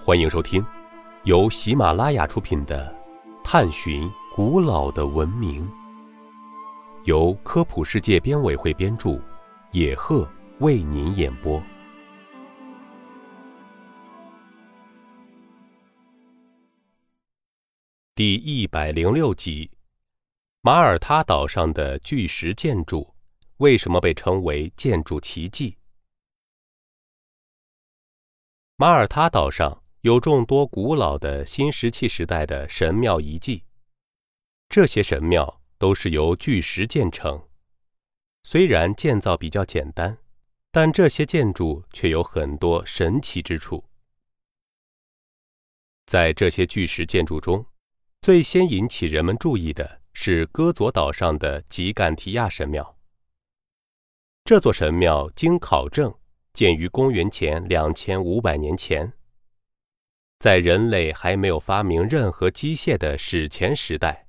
欢迎收听由喜马拉雅出品的《探寻古老的文明》，由科普世界编委会编著，野鹤为您演播。第一百零六集：马耳他岛上的巨石建筑为什么被称为建筑奇迹？马耳他岛上有众多古老的新石器时代的神庙遗迹，这些神庙都是由巨石建成。虽然建造比较简单，但这些建筑却有很多神奇之处。在这些巨石建筑中，最先引起人们注意的是戈佐岛上的吉干提亚神庙。这座神庙经考证。建于公元前两千五百年前，在人类还没有发明任何机械的史前时代，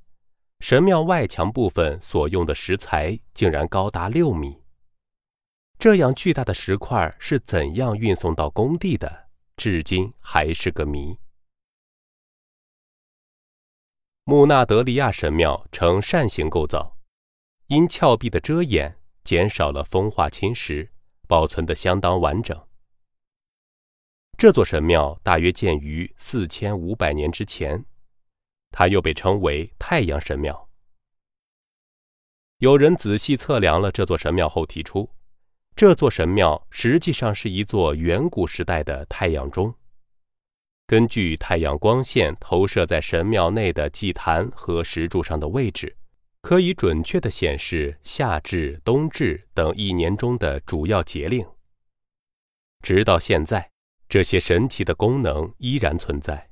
神庙外墙部分所用的石材竟然高达六米。这样巨大的石块是怎样运送到工地的，至今还是个谜。穆纳德利亚神庙呈扇形构造，因峭壁的遮掩，减少了风化侵蚀。保存的相当完整。这座神庙大约建于四千五百年之前，它又被称为太阳神庙。有人仔细测量了这座神庙后提出，这座神庙实际上是一座远古时代的太阳钟。根据太阳光线投射在神庙内的祭坛和石柱上的位置。可以准确地显示夏至、冬至等一年中的主要节令。直到现在，这些神奇的功能依然存在。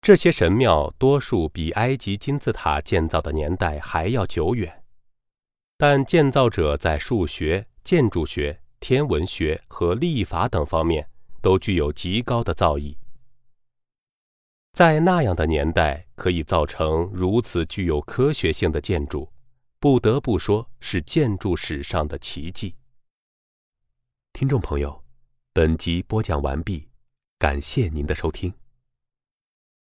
这些神庙多数比埃及金字塔建造的年代还要久远，但建造者在数学、建筑学、天文学和历法等方面都具有极高的造诣。在那样的年代，可以造成如此具有科学性的建筑，不得不说是建筑史上的奇迹。听众朋友，本集播讲完毕，感谢您的收听。